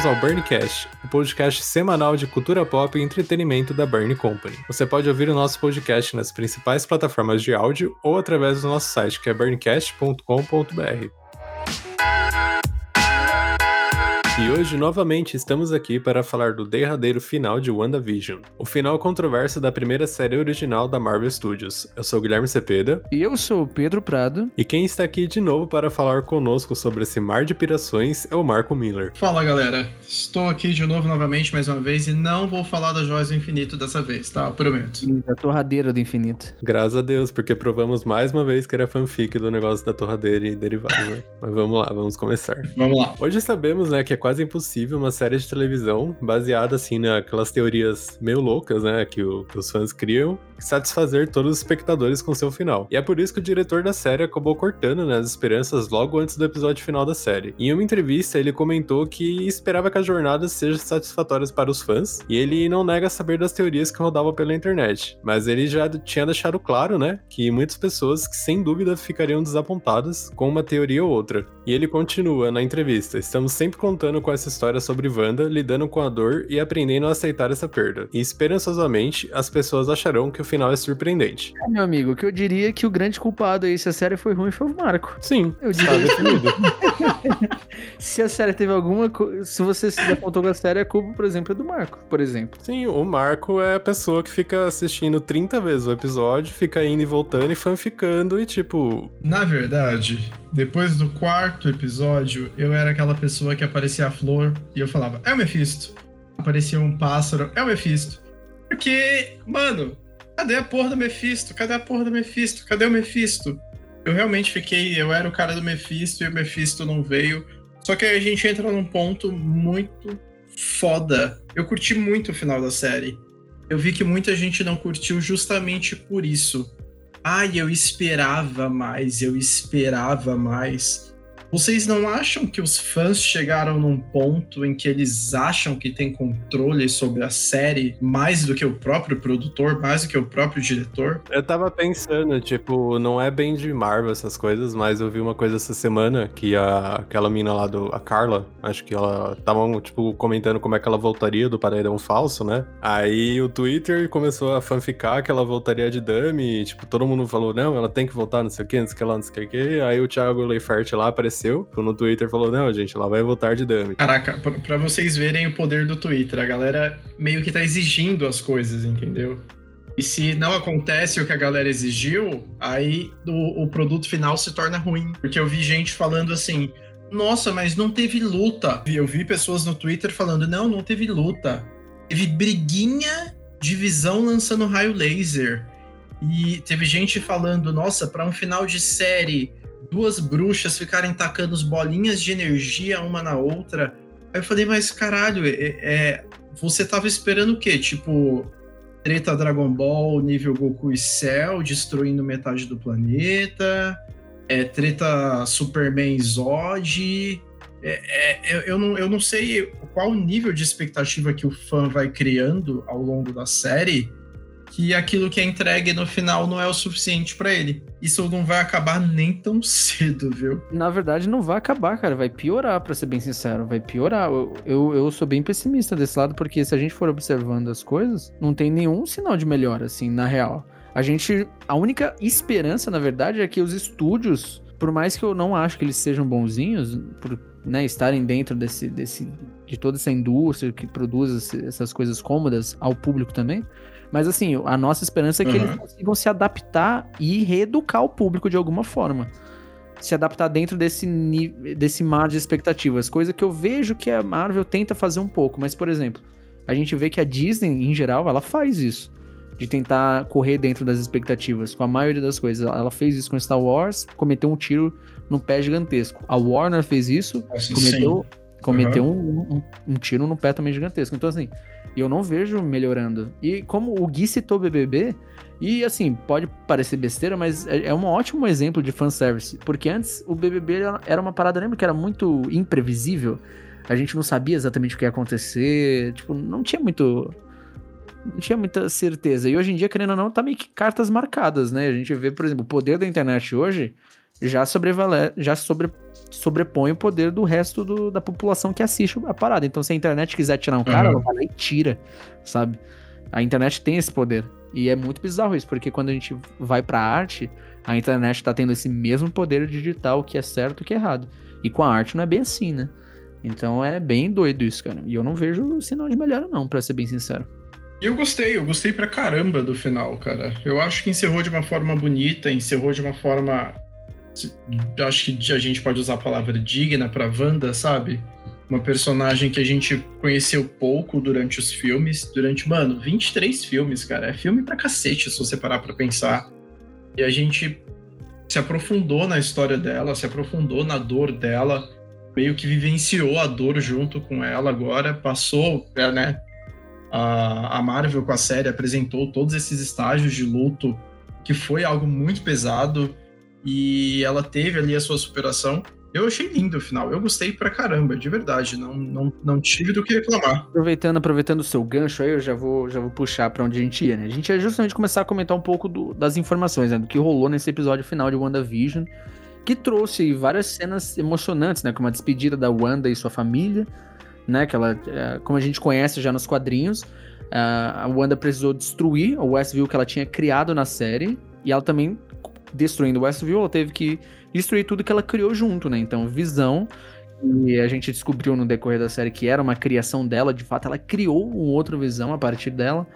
Bem-vindos ao Burncast, o podcast semanal de cultura pop e entretenimento da Burn Company. Você pode ouvir o nosso podcast nas principais plataformas de áudio ou através do nosso site, que é burncast.com.br. E hoje, novamente, estamos aqui para falar do derradeiro final de WandaVision, o final controverso da primeira série original da Marvel Studios. Eu sou o Guilherme Cepeda. E eu sou o Pedro Prado. E quem está aqui de novo para falar conosco sobre esse mar de pirações é o Marco Miller. Fala galera, estou aqui de novo novamente mais uma vez e não vou falar das joias do infinito dessa vez, tá? Eu prometo. Da torradeira do infinito. Graças a Deus, porque provamos mais uma vez que era fanfic do negócio da torradeira e derivados, né? Mas vamos lá, vamos começar. Vamos lá. Hoje sabemos, né, que é quase quase impossível uma série de televisão baseada assim naquelas teorias meio loucas, né, que, o, que os fãs criam, satisfazer todos os espectadores com seu final. E é por isso que o diretor da série acabou cortando né, as esperanças logo antes do episódio final da série. Em uma entrevista, ele comentou que esperava que as jornadas sejam satisfatórias para os fãs, e ele não nega saber das teorias que rodavam pela internet, mas ele já tinha deixado claro, né, que muitas pessoas que sem dúvida ficariam desapontadas com uma teoria ou outra. E ele continua na entrevista: "Estamos sempre contando com essa história sobre Wanda lidando com a dor e aprendendo a aceitar essa perda. E esperançosamente, as pessoas acharão que o final é surpreendente. É, meu amigo, o que eu diria é que o grande culpado aí, se a série foi ruim, foi o Marco. Sim, eu diria. definido. se a série teve alguma. Se você se apontou com a série, a culpa, por exemplo, é do Marco, por exemplo. Sim, o Marco é a pessoa que fica assistindo 30 vezes o episódio, fica indo e voltando e fanficando e tipo. Na verdade, depois do quarto episódio, eu era aquela pessoa que aparecia a flor e eu falava, é o Mephisto. Aparecia um pássaro, é o Mephisto. Porque, mano, cadê a porra do Mephisto? Cadê a porra do Mephisto? Cadê o Mephisto? Eu realmente fiquei, eu era o cara do Mephisto e o Mephisto não veio. Só que aí a gente entra num ponto muito foda. Eu curti muito o final da série. Eu vi que muita gente não curtiu justamente por isso. Ai, eu esperava mais, eu esperava mais. Vocês não acham que os fãs chegaram num ponto em que eles acham que tem controle sobre a série mais do que o próprio produtor, mais do que o próprio diretor? Eu tava pensando, tipo, não é bem de Marvel essas coisas, mas eu vi uma coisa essa semana que a, aquela mina lá do. A Carla, acho que ela tava, tipo, comentando como é que ela voltaria do paredão falso, né? Aí o Twitter começou a fanficar que ela voltaria de dummy, e, tipo, todo mundo falou, não, ela tem que voltar, não sei o que, não sei o que lá, não sei o que. Aí o Thiago Leifert lá apareceu apareceu no Twitter falou: Não, gente, ela vai voltar de dummy. Caraca, pra, pra vocês verem o poder do Twitter, a galera meio que tá exigindo as coisas, entendeu? E se não acontece o que a galera exigiu, aí o, o produto final se torna ruim. Porque eu vi gente falando assim: Nossa, mas não teve luta. Eu vi pessoas no Twitter falando: Não, não teve luta. Teve briguinha de visão lançando raio laser. E teve gente falando: Nossa, para um final de série duas bruxas ficarem tacando as bolinhas de energia uma na outra. Aí eu falei, mas caralho, é, é, você tava esperando o quê? Tipo, treta Dragon Ball, nível Goku e Cell, destruindo metade do planeta, é, treta Superman Zod. É, é, eu, não, eu não sei qual nível de expectativa que o fã vai criando ao longo da série que aquilo que é entregue no final não é o suficiente para ele. Isso não vai acabar nem tão cedo, viu? Na verdade, não vai acabar, cara. Vai piorar, para ser bem sincero. Vai piorar. Eu, eu, eu, sou bem pessimista desse lado, porque se a gente for observando as coisas, não tem nenhum sinal de melhora, assim, na real. A gente. A única esperança, na verdade, é que os estúdios, por mais que eu não acho que eles sejam bonzinhos, por né, estarem dentro desse, desse, de toda essa indústria que produz essas coisas cômodas ao público também, mas assim, a nossa esperança é que uhum. eles consigam se adaptar e reeducar o público de alguma forma. Se adaptar dentro desse, desse mar de expectativas. Coisa que eu vejo que a Marvel tenta fazer um pouco. Mas, por exemplo, a gente vê que a Disney, em geral, ela faz isso. De tentar correr dentro das expectativas. Com a maioria das coisas. Ela fez isso com Star Wars, cometeu um tiro no pé gigantesco. A Warner fez isso, cometeu, cometeu uhum. um, um, um tiro no pé também gigantesco. Então, assim, e eu não vejo melhorando. E como o Gui citou BBB, e assim, pode parecer besteira, mas é, é um ótimo exemplo de fanservice. Porque antes o BBB era uma parada, lembra que era muito imprevisível? A gente não sabia exatamente o que ia acontecer, tipo, não tinha muito. Não tinha muita certeza. E hoje em dia, querendo ou não, tá meio que cartas marcadas, né? A gente vê, por exemplo, o poder da internet hoje já, sobrevale, já sobre, sobrepõe o poder do resto do, da população que assiste a parada. Então, se a internet quiser tirar um cara, uhum. ela vai lá e tira, sabe? A internet tem esse poder. E é muito bizarro isso, porque quando a gente vai pra arte, a internet tá tendo esse mesmo poder digital, o que é certo e o que é errado. E com a arte não é bem assim, né? Então é bem doido isso, cara. E eu não vejo sinal de melhora, não, pra ser bem sincero. Eu gostei, eu gostei pra caramba do final, cara. Eu acho que encerrou de uma forma bonita, encerrou de uma forma. Acho que a gente pode usar a palavra digna pra Wanda, sabe? Uma personagem que a gente conheceu pouco durante os filmes. Durante, mano, 23 filmes, cara. É filme pra cacete, se você parar pra pensar. E a gente se aprofundou na história dela, se aprofundou na dor dela, meio que vivenciou a dor junto com ela agora, passou, é, né? A, a Marvel com a série apresentou todos esses estágios de luto, que foi algo muito pesado, e ela teve ali a sua superação. Eu achei lindo o final, eu gostei pra caramba, de verdade, não, não, não tive do que reclamar. Aproveitando, aproveitando o seu gancho aí, eu já vou, já vou puxar para onde a gente ia, né? A gente ia justamente começar a comentar um pouco do, das informações, né? Do que rolou nesse episódio final de WandaVision, que trouxe várias cenas emocionantes, né? Como a despedida da Wanda e sua família, né? Que ela, é, como a gente conhece já nos quadrinhos, a Wanda precisou destruir o Westview que ela tinha criado na série, e ela também, destruindo Westview, ela teve que destruir tudo que ela criou junto, né? Então, Visão, e a gente descobriu no decorrer da série que era uma criação dela, de fato, ela criou um outro Visão a partir dela.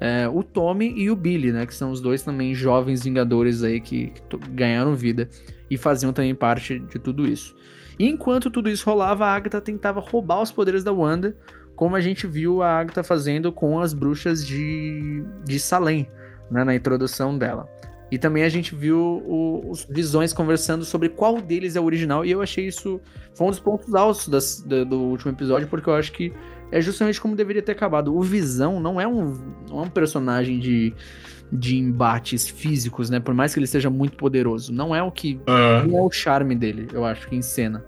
É, o Tommy e o Billy, né? Que são os dois também jovens vingadores aí que, que ganharam vida e faziam também parte de tudo isso. E enquanto tudo isso rolava, a Agatha tentava roubar os poderes da Wanda, como a gente viu a Agatha fazendo com as bruxas de, de Salem, né, na introdução dela. E também a gente viu o, os Visões conversando sobre qual deles é o original. E eu achei isso. Foi um dos pontos altos das, do, do, último episódio, porque eu acho que é justamente como deveria ter acabado. O Visão não é um, não é um personagem de, de embates físicos, né? Por mais que ele seja muito poderoso. Não é o que. Uhum. Não é o charme dele, eu acho, que em cena.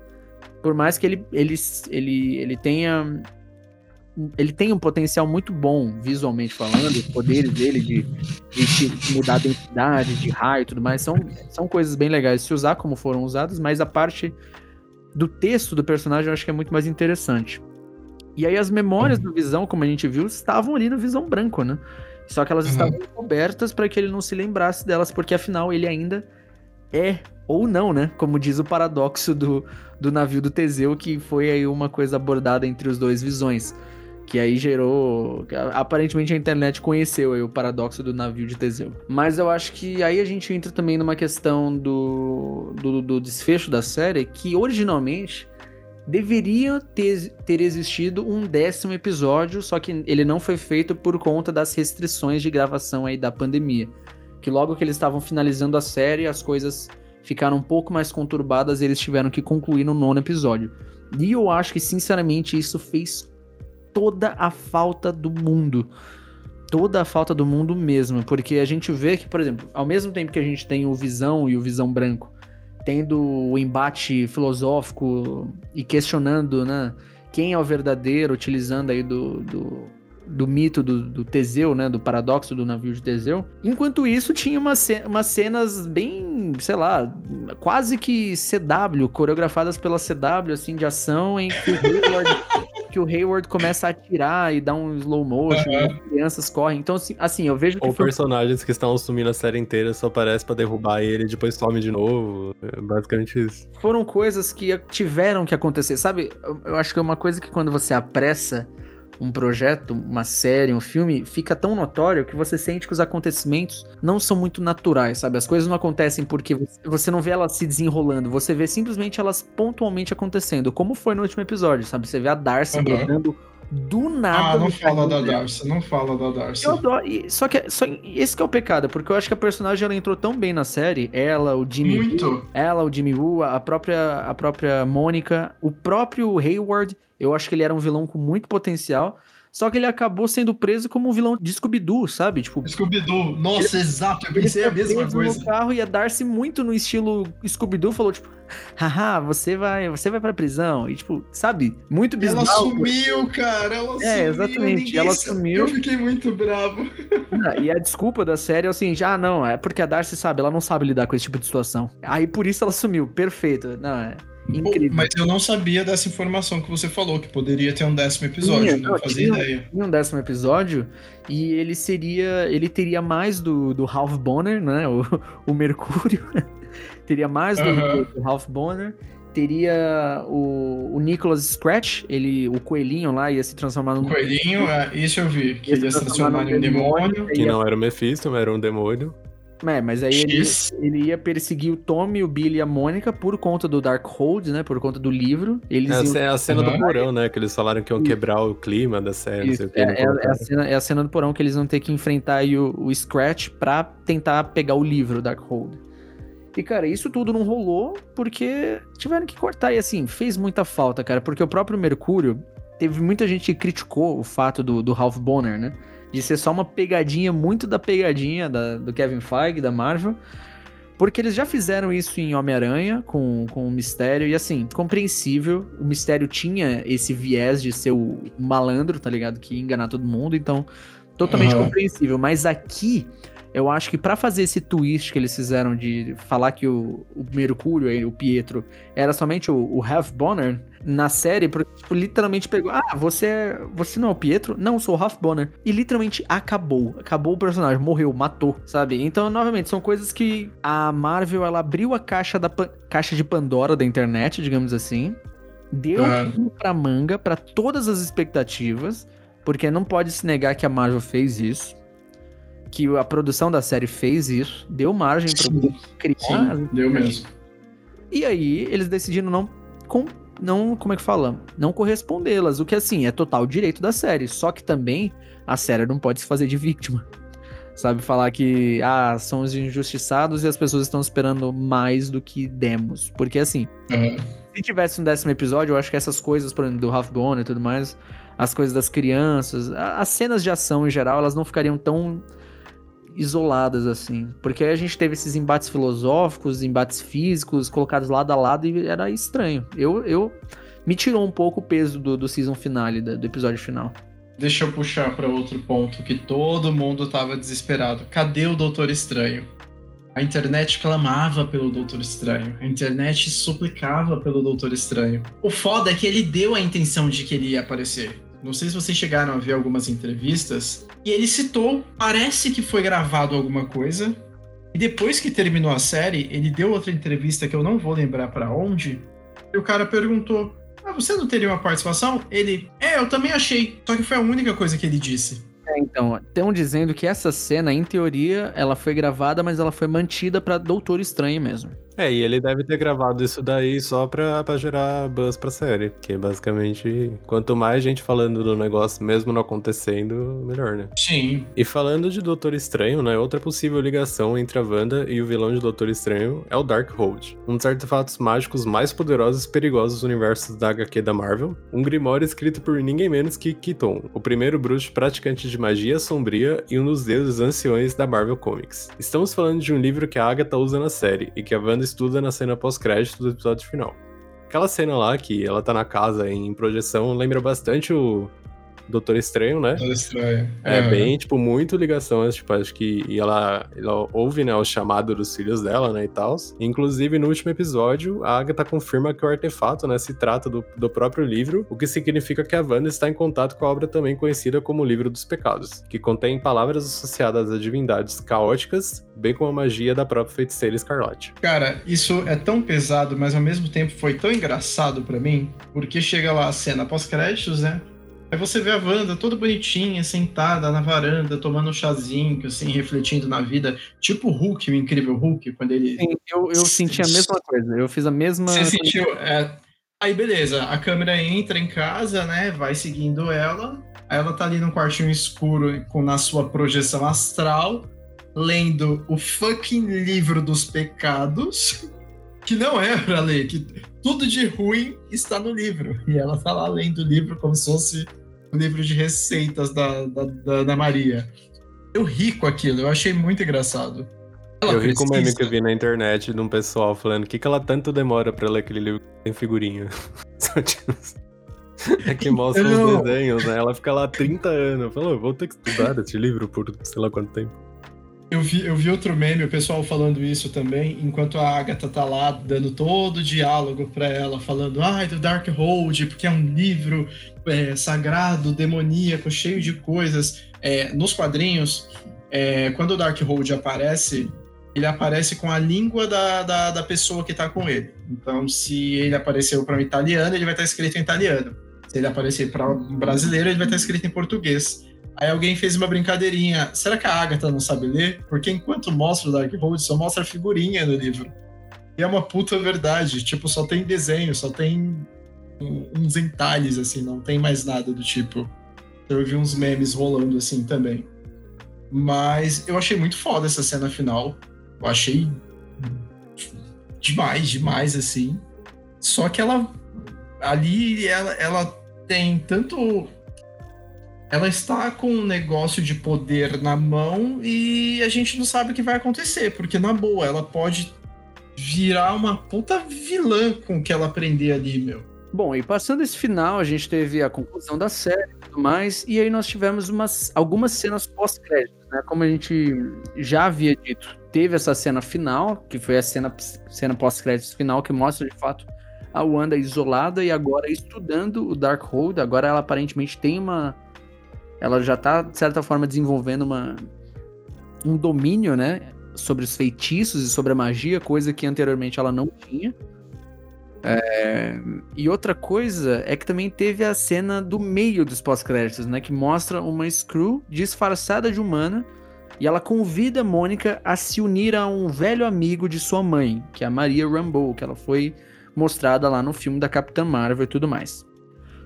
Por mais que ele, ele, ele, ele tenha ele tem um potencial muito bom, visualmente falando, os poderes dele de, de, mudar a densidade, de raio e tudo mais, são, são coisas bem legais se usar como foram usadas, mas a parte do texto do personagem eu acho que é muito mais interessante. E aí as memórias do Visão, como a gente viu, estavam ali no Visão Branco, né? Só que elas uhum. estavam cobertas para que ele não se lembrasse delas, porque afinal ele ainda é ou não, né? Como diz o paradoxo do, do navio do Teseu, que foi aí uma coisa abordada entre os dois visões. Que aí gerou. Aparentemente a internet conheceu o paradoxo do navio de Teseu. Mas eu acho que aí a gente entra também numa questão do, do, do desfecho da série, que originalmente deveria ter, ter existido um décimo episódio, só que ele não foi feito por conta das restrições de gravação aí da pandemia. Que logo que eles estavam finalizando a série, as coisas ficaram um pouco mais conturbadas e eles tiveram que concluir no nono episódio. E eu acho que, sinceramente, isso fez toda a falta do mundo. Toda a falta do mundo mesmo. Porque a gente vê que, por exemplo, ao mesmo tempo que a gente tem o Visão e o Visão Branco tendo o embate filosófico e questionando, né? Quem é o verdadeiro, utilizando aí do, do, do mito do, do, Teseu, né? Do paradoxo do navio de Teseu. Enquanto isso, tinha uma, umas cenas bem, sei lá, quase que CW, coreografadas pela CW, assim, de ação, em que o Hayward, que o Hayward começa a atirar e dá um slow motion, uhum. as crianças correm. Então, assim, assim eu vejo que. Ou foi... personagens que estão assumindo a série inteira só aparecem para derrubar ele e depois some de novo. É basicamente isso. Foram coisas que tiveram que acontecer. Sabe, eu acho que é uma coisa que quando você apressa um projeto, uma série, um filme, fica tão notório que você sente que os acontecimentos não são muito naturais, sabe? As coisas não acontecem porque você não vê elas se desenrolando, você vê simplesmente elas pontualmente acontecendo, como foi no último episódio, sabe? Você vê a Darcy uhum. brotando do nada. Ah, não fala da Darcy, não fala da Darcy. Eu adoro, só que só, esse que é o pecado, porque eu acho que a personagem ela entrou tão bem na série, ela, o Jimmy Muito. Woo, ela, o Jimmy Woo, a própria a própria Mônica, o próprio Hayward, eu acho que ele era um vilão com muito potencial. Só que ele acabou sendo preso como um vilão de Scooby-Doo, sabe? Tipo, Scooby-Doo. Nossa, ele, exato. Eu pensei a mesma coisa. no carro e a Darcy muito no estilo Scooby-Doo falou, tipo, haha, você vai, você vai pra prisão. E, tipo, sabe? Muito bizarro. Ela sumiu, cara. Ela é, sumiu. exatamente. Ela sumiu. Eu fiquei muito bravo. Ah, e a desculpa da série é assim, já ah, não, é porque a Darcy sabe, ela não sabe lidar com esse tipo de situação. Aí por isso ela sumiu. Perfeito. Não, é. Incrível. Mas eu não sabia dessa informação que você falou, que poderia ter um décimo episódio, tinha, não, fazia tinha, ideia. Tinha um décimo episódio e ele seria. Ele teria mais do, do Ralph Bonner, né? O, o Mercúrio. teria mais do, do, do Ralph Bonner. Teria o, o Nicholas Scratch, ele, o coelhinho lá, ia se transformar num. Coelhinho, é, isso eu vi, que ele ia se transformar num demônio. demônio. Que não era o Mephisto, era um demônio. É, mas aí ele, ele, ia perseguir o Tommy, o Billy e a Mônica por conta do Darkhold, né? Por conta do livro. Eles Essa iam... é a cena uhum. do porão, né? Que eles falaram que iam quebrar o clima da série. Isso, é, é, é, a cena, é a cena do porão que eles vão ter que enfrentar aí o, o Scratch pra tentar pegar o livro Darkhold. E, cara, isso tudo não rolou porque tiveram que cortar. E, assim, fez muita falta, cara. Porque o próprio Mercúrio, teve muita gente que criticou o fato do, do Ralph Bonner, né? De ser só uma pegadinha, muito da pegadinha da, do Kevin Feige, da Marvel. Porque eles já fizeram isso em Homem-Aranha com, com o Mistério, e assim, compreensível. O Mistério tinha esse viés de ser o malandro, tá ligado? Que ia enganar todo mundo, então, totalmente uhum. compreensível. Mas aqui, eu acho que para fazer esse twist que eles fizeram de falar que o, o Mercúrio, o Pietro, era somente o, o Half Bonner, na série, porque, tipo, literalmente pegou. Ah, você é. Você não é o Pietro? Não, sou o Half Bonner. E literalmente acabou. Acabou o personagem, morreu, matou, sabe? Então, novamente, são coisas que a Marvel ela abriu a caixa da caixa de Pandora da internet, digamos assim. Deu uhum. pra manga para todas as expectativas. Porque não pode se negar que a Marvel fez isso que a produção da série fez isso, deu margem para criar. Sim, deu mesmo. E aí eles decidiram não com, não, como é que fala? Não correspondê-las, o que assim é total direito da série, só que também a série não pode se fazer de vítima. Sabe falar que ah, somos injustiçados e as pessoas estão esperando mais do que demos, porque assim, uhum. se tivesse um décimo episódio, eu acho que essas coisas, por exemplo, do Half Bone e tudo mais, as coisas das crianças, as cenas de ação em geral, elas não ficariam tão isoladas, assim. Porque aí a gente teve esses embates filosóficos, embates físicos colocados lado a lado e era estranho. Eu, eu me tirou um pouco o peso do, do season finale, do, episódio final. Deixa eu puxar para outro ponto que todo mundo tava desesperado. Cadê o Doutor Estranho? A internet clamava pelo Doutor Estranho. A internet suplicava pelo Doutor Estranho. O foda é que ele deu a intenção de que ele ia aparecer. Não sei se vocês chegaram a ver algumas entrevistas. E ele citou, parece que foi gravado alguma coisa. E depois que terminou a série, ele deu outra entrevista que eu não vou lembrar para onde. E o cara perguntou: Ah, você não teria uma participação? Ele, é, eu também achei. Só que foi a única coisa que ele disse. É, então, estão dizendo que essa cena, em teoria, ela foi gravada, mas ela foi mantida para Doutor Estranho mesmo. É, e ele deve ter gravado isso daí só pra, pra gerar buzz pra série. Porque basicamente, quanto mais gente falando do negócio, mesmo não acontecendo, melhor, né? Sim. E falando de Doutor Estranho, né? Outra possível ligação entre a Wanda e o vilão de Doutor Estranho é o Darkhold. Um dos artefatos mágicos mais poderosos e perigosos do universo da HQ da Marvel. Um grimório escrito por ninguém menos que Keaton, o primeiro bruxo praticante de magia sombria e um dos deuses anciões da Marvel Comics. Estamos falando de um livro que a Agatha usa na série e que a Wanda estuda na cena pós-crédito do episódio final. Aquela cena lá que ela tá na casa em projeção lembra bastante o Doutor Estranho, né? Doutor Estranho. É, é, bem, tipo, muito ligação, tipo, acho que e ela, ela ouve, né, o chamado dos filhos dela, né, e tal. Inclusive, no último episódio, a Agatha confirma que o artefato, né, se trata do, do próprio livro, o que significa que a Wanda está em contato com a obra também conhecida como o Livro dos Pecados, que contém palavras associadas a divindades caóticas, bem como a magia da própria feiticeira Escarlate. Cara, isso é tão pesado, mas ao mesmo tempo foi tão engraçado para mim, porque chega lá a cena pós-créditos, né? Aí você vê a Wanda toda bonitinha, sentada na varanda, tomando um chazinho, assim, refletindo na vida. Tipo o Hulk, o incrível Hulk, quando ele. Sim, eu, eu senti a mesma coisa. Eu fiz a mesma. Você sentiu. É... Aí beleza, a câmera entra em casa, né? Vai seguindo ela. Aí ela tá ali num quartinho escuro com na sua projeção astral, lendo o fucking livro dos pecados. Que não é pra ler, que tudo de ruim está no livro. E ela tá lá lendo o livro como se fosse livro de receitas da, da, da Ana Maria. Eu ri com aquilo, eu achei muito engraçado. Ela eu ri com o meme que eu vi na internet de um pessoal falando que que ela tanto demora pra ler aquele livro que tem figurinha. é que mostra os desenhos, né? Ela fica lá 30 anos. Falou, vou ter que estudar esse livro por sei lá quanto tempo. Eu vi, eu vi outro meme, o pessoal falando isso também, enquanto a Agatha tá lá dando todo o diálogo para ela, falando, ai, do Darkhold, porque é um livro é, sagrado, demoníaco, cheio de coisas. É, nos quadrinhos, é, quando o Darkhold aparece, ele aparece com a língua da, da, da pessoa que tá com ele. Então, se ele apareceu para um italiano, ele vai estar escrito em italiano. Se ele aparecer para um brasileiro, ele vai estar escrito em português. Aí alguém fez uma brincadeirinha. Será que a Agatha não sabe ler? Porque enquanto mostra o Darkhold, só mostra figurinha no livro. E é uma puta verdade. Tipo, só tem desenho, só tem uns entalhes, assim, não tem mais nada do tipo. Eu vi uns memes rolando assim também. Mas eu achei muito foda essa cena final. Eu achei demais, demais, assim. Só que ela. Ali, ela, ela tem tanto ela está com um negócio de poder na mão e a gente não sabe o que vai acontecer, porque na boa, ela pode virar uma puta vilã com o que ela aprender ali, meu. Bom, e passando esse final, a gente teve a conclusão da série e tudo mais, e aí nós tivemos umas, algumas cenas pós-créditos, né? Como a gente já havia dito, teve essa cena final, que foi a cena, cena pós-créditos final, que mostra de fato a Wanda isolada e agora estudando o Darkhold. Agora ela aparentemente tem uma ela já está de certa forma, desenvolvendo uma, um domínio, né? Sobre os feitiços e sobre a magia, coisa que anteriormente ela não tinha. É... E outra coisa é que também teve a cena do meio dos pós-créditos, né? Que mostra uma Screw disfarçada de humana e ela convida a Mônica a se unir a um velho amigo de sua mãe, que é a Maria Rambeau, que ela foi mostrada lá no filme da Capitã Marvel e tudo mais.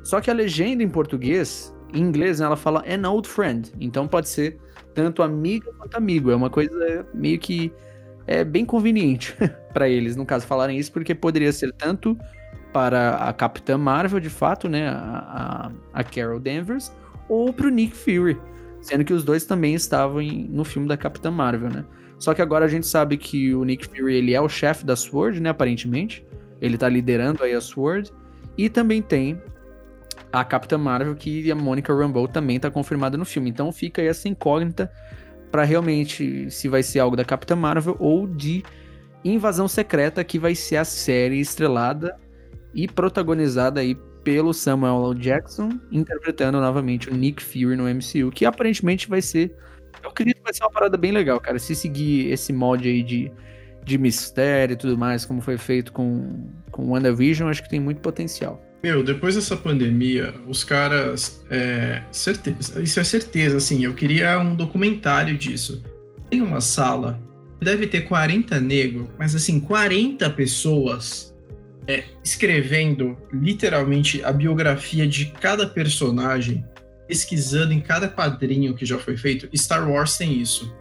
Só que a legenda em português em inglês, né, ela fala an old friend. Então pode ser tanto amiga quanto amigo. É uma coisa meio que é bem conveniente para eles, no caso, falarem isso, porque poderia ser tanto para a Capitã Marvel, de fato, né, a, a, Carol Danvers, ou para o Nick Fury, sendo que os dois também estavam em, no filme da Capitã Marvel, né. Só que agora a gente sabe que o Nick Fury, ele é o chefe da SWORD, né, aparentemente. Ele tá liderando aí a SWORD. E também tem a Capitã Marvel, que a Monica Rambeau também está confirmada no filme. Então fica aí essa incógnita para realmente se vai ser algo da Capitã Marvel ou de Invasão Secreta, que vai ser a série estrelada e protagonizada aí pelo Samuel L. Jackson, interpretando novamente o Nick Fury no MCU, que aparentemente vai ser. Eu acredito que vai ser uma parada bem legal, cara. Se seguir esse mod aí de, de mistério e tudo mais, como foi feito com, com WandaVision, acho que tem muito potencial. Meu, depois dessa pandemia, os caras. É, certeza, isso é certeza, assim. Eu queria um documentário disso. Tem uma sala, deve ter 40 negros, mas assim, 40 pessoas é, escrevendo literalmente a biografia de cada personagem, pesquisando em cada quadrinho que já foi feito. Star Wars tem isso.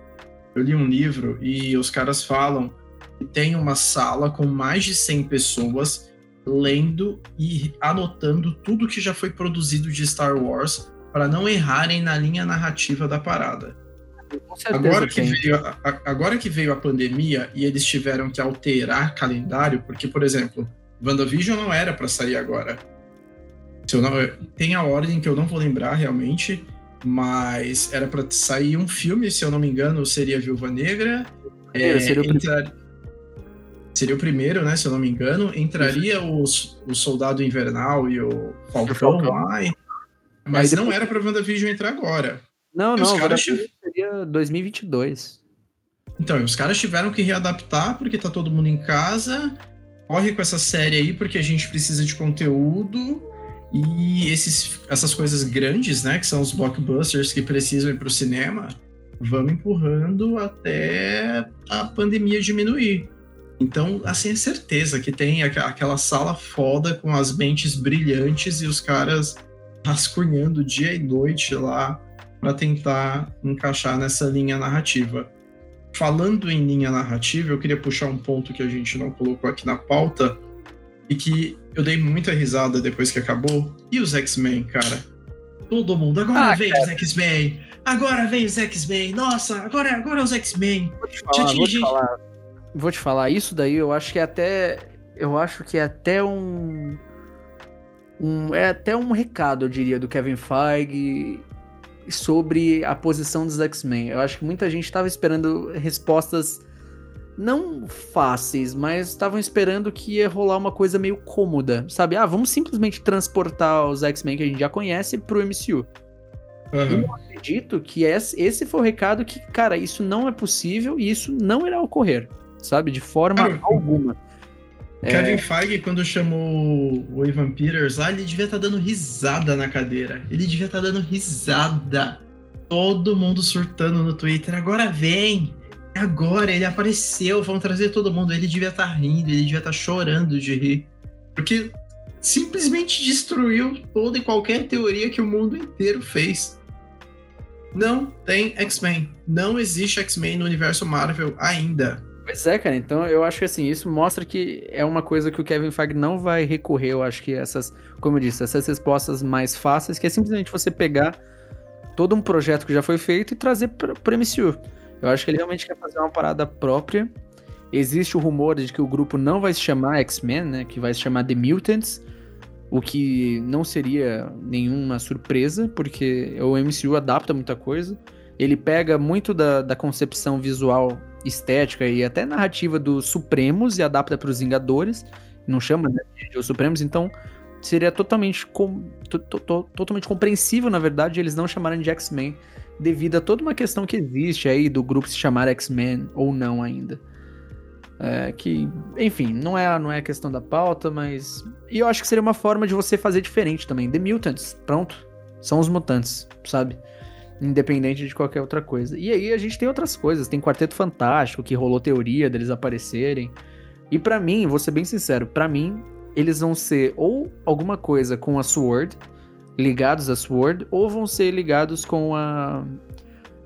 Eu li um livro e os caras falam que tem uma sala com mais de 100 pessoas lendo e anotando tudo que já foi produzido de Star Wars para não errarem na linha narrativa da parada. Agora que, veio a, agora que veio a pandemia e eles tiveram que alterar calendário, porque, por exemplo, WandaVision não era para sair agora. Não, tem a ordem que eu não vou lembrar realmente, mas era para sair um filme, se eu não me engano, seria Viúva Negra. É, seria o entrar, seria o primeiro, né? Se eu não me engano. Entraria os, o Soldado Invernal e o Falcão, Falcão. lá. E... Mas depois... não era pra WandaVision entrar agora. Não, e não, os caras seria 2022. Então, os caras tiveram que readaptar porque tá todo mundo em casa. Corre com essa série aí porque a gente precisa de conteúdo. E esses, essas coisas grandes, né? Que são os blockbusters que precisam ir pro cinema. Vamos empurrando até a pandemia diminuir. Então, assim, é certeza que tem aquela sala foda com as mentes brilhantes e os caras rascunhando dia e noite lá para tentar encaixar nessa linha narrativa. Falando em linha narrativa, eu queria puxar um ponto que a gente não colocou aqui na pauta e que eu dei muita risada depois que acabou. E os X-Men, cara? todo mundo. Agora ah, vem cara. os X-Men. Agora vem os X-Men. Nossa, agora, agora os X-Men. Vou, te falar, vou te falar. Vou te falar, isso daí eu acho que é até. Eu acho que é até um. um é até um recado, eu diria, do Kevin Feige sobre a posição dos X-Men. Eu acho que muita gente estava esperando respostas não fáceis, mas estavam esperando que ia rolar uma coisa meio cômoda, sabe? Ah, vamos simplesmente transportar os X-Men que a gente já conhece pro MCU. Uhum. Eu acredito que esse foi o recado que, cara, isso não é possível e isso não irá ocorrer, sabe? De forma alguma. Kevin é... Feige, quando chamou o Ivan Peters lá, ele devia estar tá dando risada na cadeira. Ele devia estar tá dando risada. Todo mundo surtando no Twitter. Agora vem! Agora ele apareceu, vão trazer todo mundo. Ele devia estar tá rindo, ele devia estar chorando de rir. Porque simplesmente destruiu toda e qualquer teoria que o mundo inteiro fez. Não tem X-Men. Não existe X-Men no universo Marvel ainda. Pois é, cara. Então eu acho que assim, isso mostra que é uma coisa que o Kevin Feige não vai recorrer. Eu acho que essas, como eu disse, essas respostas mais fáceis, que é simplesmente você pegar todo um projeto que já foi feito e trazer para o MCU. Eu acho que ele realmente quer fazer uma parada própria. Existe o rumor de que o grupo não vai se chamar X-Men, né? Que vai se chamar The Mutants. O que não seria nenhuma surpresa, porque o MCU adapta muita coisa. Ele pega muito da, da concepção visual estética e até narrativa dos Supremos e adapta para os Vingadores. Não chama né, de os Supremos, então seria totalmente, com, to, to, totalmente compreensível, na verdade, eles não chamarem de X-Men, devido a toda uma questão que existe aí do grupo se chamar X-Men ou não ainda. É, que, enfim, não é, não é questão da pauta, mas. E eu acho que seria uma forma de você fazer diferente também. The Mutants, pronto. São os mutantes, sabe? Independente de qualquer outra coisa. E aí a gente tem outras coisas, tem Quarteto Fantástico, que rolou teoria deles aparecerem. E para mim, vou ser bem sincero, para mim, eles vão ser ou alguma coisa com a Sword, ligados a Sword, ou vão ser ligados com a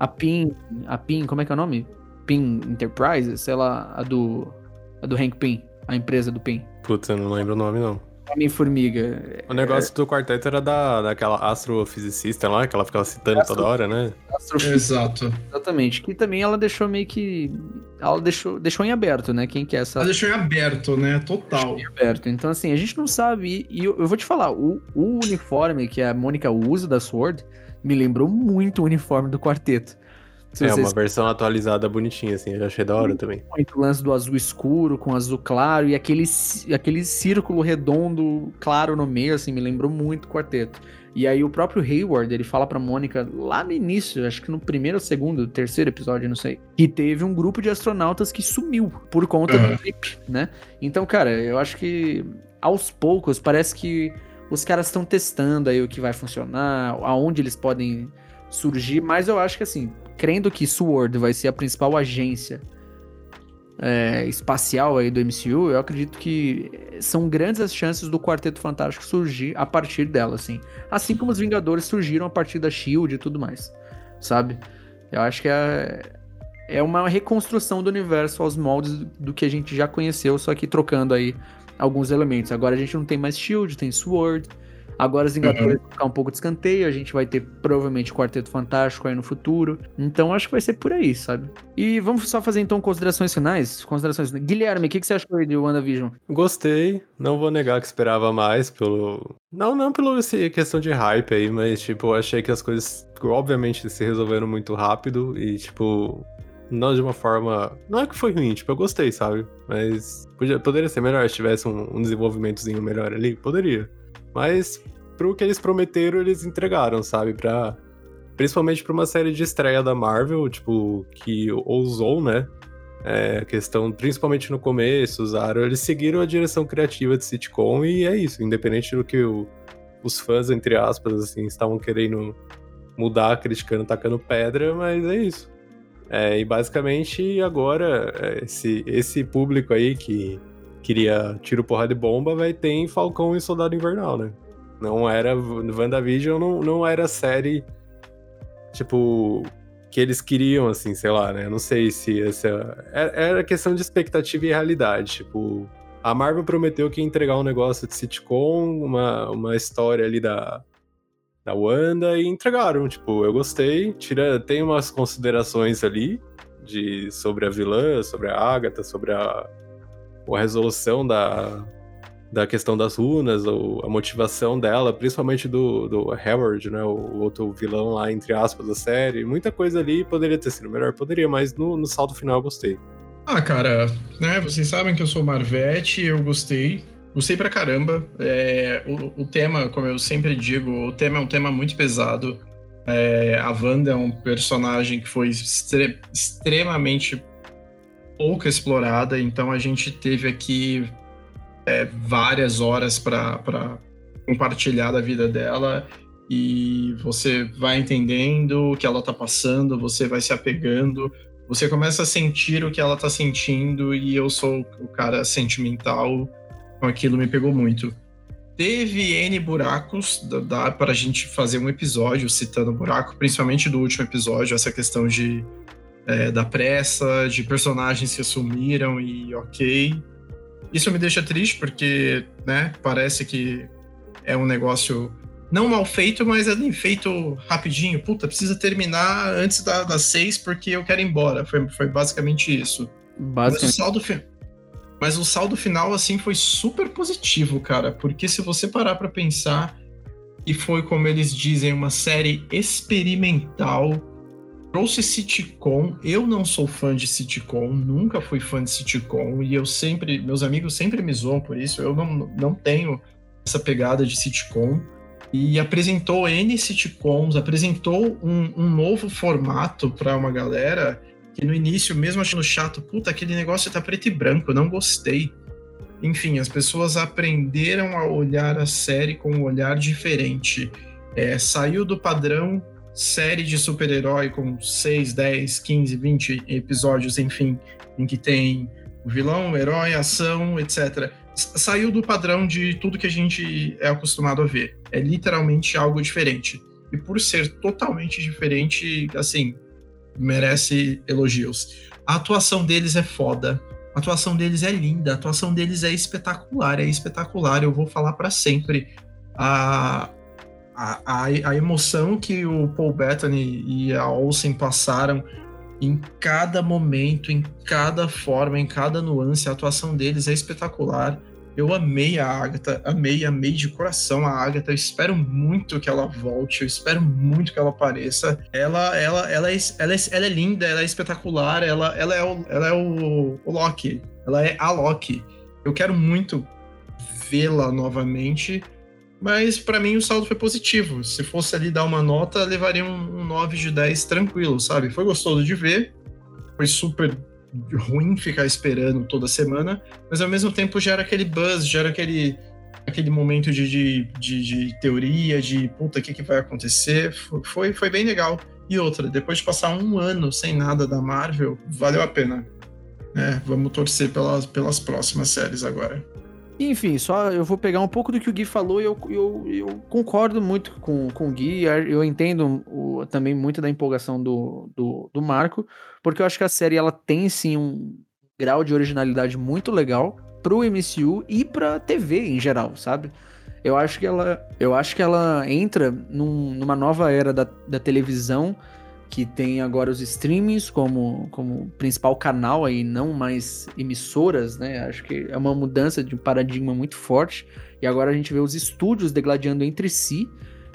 a PIN, a PIN, como é que é o nome? PIN Enterprises, sei lá, a do a do Hank Pin, a empresa do PIN. Putz, eu não lembro o nome não. Homem-Formiga. O negócio é... do quarteto era da, daquela astrofisicista lá, que ela ficava citando Astro... toda hora, né? Exato. Exatamente. Que também ela deixou meio que. Ela deixou, deixou em aberto, né? Quem que é essa. Ela deixou em aberto, né? Total. em aberto. Então, assim, a gente não sabe. E eu, eu vou te falar, o, o uniforme que a Mônica usa da Sword me lembrou muito o uniforme do quarteto. Se é, vocês... uma versão atualizada bonitinha, assim, eu já achei da hora também. Muito lance do azul escuro com azul claro e aquele, aquele círculo redondo claro no meio, assim, me lembrou muito o quarteto. E aí o próprio Hayward, ele fala pra Mônica lá no início, acho que no primeiro ou segundo, terceiro episódio, não sei, que teve um grupo de astronautas que sumiu por conta uhum. do clipe, né? Então, cara, eu acho que aos poucos parece que os caras estão testando aí o que vai funcionar, aonde eles podem surgir, mas eu acho que assim, crendo que SWORD vai ser a principal agência é, espacial aí do MCU, eu acredito que são grandes as chances do Quarteto Fantástico surgir a partir dela, assim. Assim como os Vingadores surgiram a partir da SHIELD e tudo mais, sabe? Eu acho que é, é uma reconstrução do universo aos moldes do que a gente já conheceu, só que trocando aí alguns elementos. Agora a gente não tem mais SHIELD, tem SWORD, Agora os Vingadores uhum. vão ficar um pouco de escanteio, a gente vai ter provavelmente Quarteto Fantástico aí no futuro. Então acho que vai ser por aí, sabe? E vamos só fazer então considerações finais. Considerações. Guilherme, o que, que você achou de WandaVision? Gostei, não vou negar que esperava mais pelo. Não, não pelo esse questão de hype aí, mas tipo, eu achei que as coisas, obviamente, se resolveram muito rápido e, tipo, não de uma forma. Não é que foi ruim, tipo, eu gostei, sabe? Mas podia, poderia ser melhor se tivesse um, um desenvolvimentozinho melhor ali? Poderia. Mas pro que eles prometeram, eles entregaram, sabe? Pra, principalmente pra uma série de estreia da Marvel, tipo, que ousou, né? É, questão, principalmente no começo, usaram, eles seguiram a direção criativa de sitcom e é isso, independente do que o, os fãs, entre aspas, assim, estavam querendo mudar, criticando, tacando pedra, mas é isso. É, e basicamente agora, é, esse, esse público aí que queria tiro, porrada de bomba, vai ter em Falcão e Soldado Invernal, né? Não era. WandaVision não, não era série. Tipo. Que eles queriam, assim, sei lá, né? Não sei se essa. Era questão de expectativa e realidade. Tipo, a Marvel prometeu que ia entregar um negócio de sitcom, uma, uma história ali da. da Wanda e entregaram. Tipo, eu gostei. Tira, tem umas considerações ali de, sobre a vilã, sobre a Agatha, sobre a, a resolução da, da questão das runas, ou a motivação dela, principalmente do, do Howard, né? O outro vilão lá, entre aspas, da série. Muita coisa ali poderia ter sido melhor, poderia, mas no, no salto final eu gostei. Ah, cara, né? Vocês sabem que eu sou Marvete, eu gostei. Gostei pra caramba. É, o, o, tema, como eu sempre digo, o tema é um tema muito pesado. É, a Wanda é um personagem que foi extre extremamente pouco explorada, então a gente teve aqui é, várias horas para compartilhar da vida dela e você vai entendendo o que ela tá passando, você vai se apegando, você começa a sentir o que ela tá sentindo e eu sou o cara sentimental, com aquilo me pegou muito. Teve N buracos, dá para a gente fazer um episódio citando buraco, principalmente do último episódio, essa questão de é, da pressa, de personagens que sumiram e ok. Isso me deixa triste porque, né, parece que é um negócio não mal feito, mas é feito rapidinho. Puta, precisa terminar antes da, das seis porque eu quero ir embora. Foi, foi basicamente isso. Basicamente. Mas o, saldo, mas o saldo final, assim, foi super positivo, cara. Porque se você parar para pensar, e foi, como eles dizem, uma série experimental, trouxe sitcom. Eu não sou fã de sitcom, nunca fui fã de sitcom, e eu sempre, meus amigos sempre me zoam por isso. Eu não, não tenho essa pegada de sitcom e apresentou N sitcoms, apresentou um, um novo formato para uma galera que no início, mesmo achando chato, puta, aquele negócio tá preto e branco, não gostei. Enfim, as pessoas aprenderam a olhar a série com um olhar diferente. É, saiu do padrão série de super-herói com 6, 10, 15, 20 episódios, enfim, em que tem o vilão, o herói, ação, etc saiu do padrão de tudo que a gente é acostumado a ver. É literalmente algo diferente. E por ser totalmente diferente, assim, merece elogios. A atuação deles é foda. A atuação deles é linda, a atuação deles é espetacular, é espetacular. Eu vou falar para sempre. A, a, a, a, emoção que o Paul Bettany e a Olsen passaram em cada momento, em cada forma, em cada nuance, a atuação deles é espetacular. Eu amei a Agatha, amei, amei de coração a Agatha. Eu espero muito que ela volte, eu espero muito que ela apareça. Ela, ela, ela, é, ela, é, ela é linda, ela é espetacular, ela, ela é, o, ela é o, o Loki, ela é a Loki. Eu quero muito vê-la novamente, mas para mim o saldo foi positivo. Se fosse ali dar uma nota, levaria um, um 9 de 10 tranquilo, sabe? Foi gostoso de ver, foi super ruim ficar esperando toda semana, mas ao mesmo tempo gera aquele buzz, gera aquele, aquele momento de, de, de, de teoria, de puta, o que, que vai acontecer. Foi, foi bem legal. E outra, depois de passar um ano sem nada da Marvel, valeu a pena. É, vamos torcer pelas, pelas próximas séries agora. Enfim, só eu vou pegar um pouco do que o Gui falou e eu, eu, eu concordo muito com, com o Gui. Eu entendo o, também muito da empolgação do, do, do, Marco, porque eu acho que a série ela tem sim um grau de originalidade muito legal pro MCU e pra TV em geral, sabe? Eu acho que ela, eu acho que ela entra num, numa nova era da, da televisão que tem agora os streamings como, como principal canal aí, não mais emissoras, né? Acho que é uma mudança de paradigma muito forte. E agora a gente vê os estúdios degladiando entre si,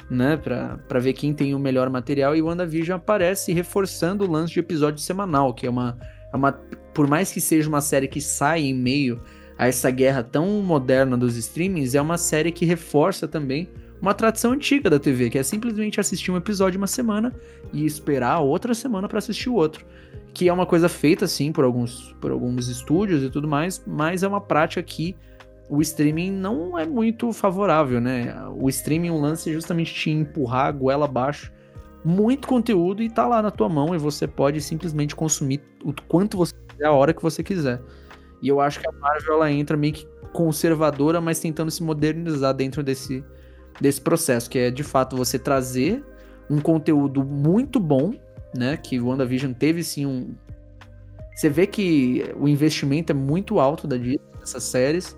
né? Pra ver quem tem o melhor material. E o WandaVision aparece reforçando o lance de episódio semanal, que é uma, é uma. Por mais que seja uma série que sai em meio a essa guerra tão moderna dos streamings, é uma série que reforça também uma tradição antiga da TV, que é simplesmente assistir um episódio uma semana e esperar outra semana para assistir o outro. Que é uma coisa feita, sim, por alguns, por alguns estúdios e tudo mais, mas é uma prática que o streaming não é muito favorável, né? O streaming, o lance é justamente te empurrar a goela abaixo muito conteúdo e tá lá na tua mão e você pode simplesmente consumir o quanto você quiser, a hora que você quiser. E eu acho que a Marvel ela entra meio que conservadora, mas tentando se modernizar dentro desse, desse processo, que é de fato você trazer um conteúdo muito bom, né? Que o WandaVision teve sim um. Você vê que o investimento é muito alto da Disney nessas séries.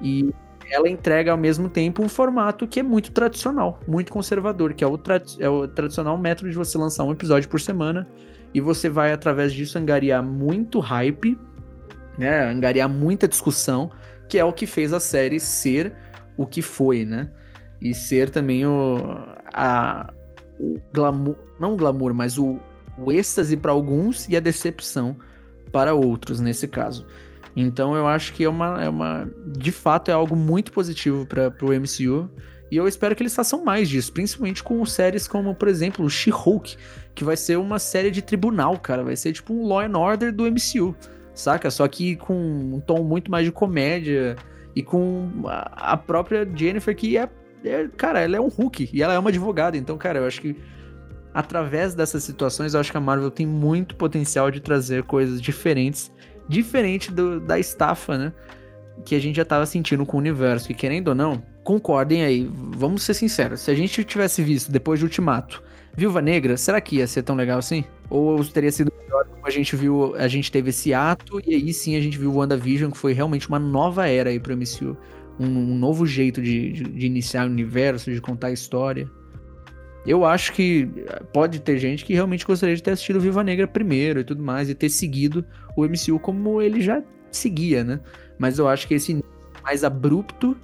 E ela entrega ao mesmo tempo um formato que é muito tradicional, muito conservador, que é o, tra é o tradicional método de você lançar um episódio por semana e você vai, através disso, angariar muito hype, né? Angariar muita discussão, que é o que fez a série ser o que foi, né? E ser também o, a, o glamour, não o glamour, mas o, o êxtase para alguns e a decepção para outros, nesse caso. Então eu acho que é uma, é uma de fato é algo muito positivo para o MCU e eu espero que eles façam mais disso, principalmente com séries como, por exemplo, She-Hulk, que vai ser uma série de tribunal, cara, vai ser tipo um Law and Order do MCU, saca? Só que com um tom muito mais de comédia e com a própria Jennifer que é, é cara, ela é um Hulk e ela é uma advogada, então, cara, eu acho que através dessas situações, eu acho que a Marvel tem muito potencial de trazer coisas diferentes diferente do, da estafa, né? Que a gente já tava sentindo com o universo. Que querendo ou não, concordem aí, vamos ser sinceros. Se a gente tivesse visto depois de Ultimato, Viúva Negra, será que ia ser tão legal assim? Ou teria sido melhor como a gente viu, a gente teve esse ato e aí sim a gente viu o WandaVision, que foi realmente uma nova era aí pro MCU. Um, um novo jeito de, de, de iniciar o universo, de contar a história. Eu acho que pode ter gente que realmente gostaria de ter assistido Viva Negra primeiro e tudo mais, e ter seguido o MCU como ele já seguia, né? Mas eu acho que esse mais abrupto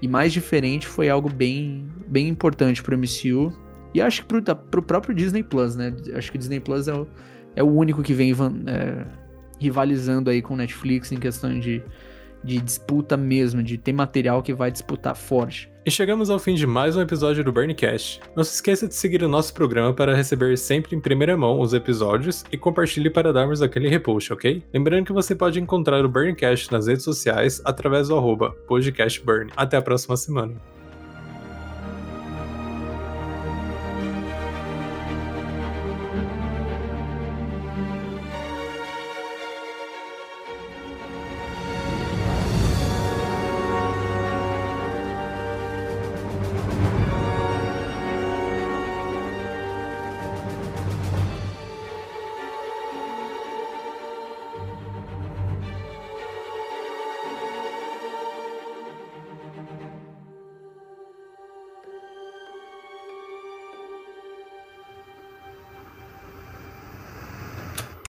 e mais diferente foi algo bem, bem importante pro MCU. E acho que pro, pro próprio Disney Plus, né? Acho que o Disney Plus é o, é o único que vem é, rivalizando aí com o Netflix em questão de, de disputa mesmo, de ter material que vai disputar forte. E chegamos ao fim de mais um episódio do Burncast. Não se esqueça de seguir o nosso programa para receber sempre em primeira mão os episódios e compartilhe para darmos aquele repost, ok? Lembrando que você pode encontrar o Burncast nas redes sociais através do arroba podcastburn. Até a próxima semana.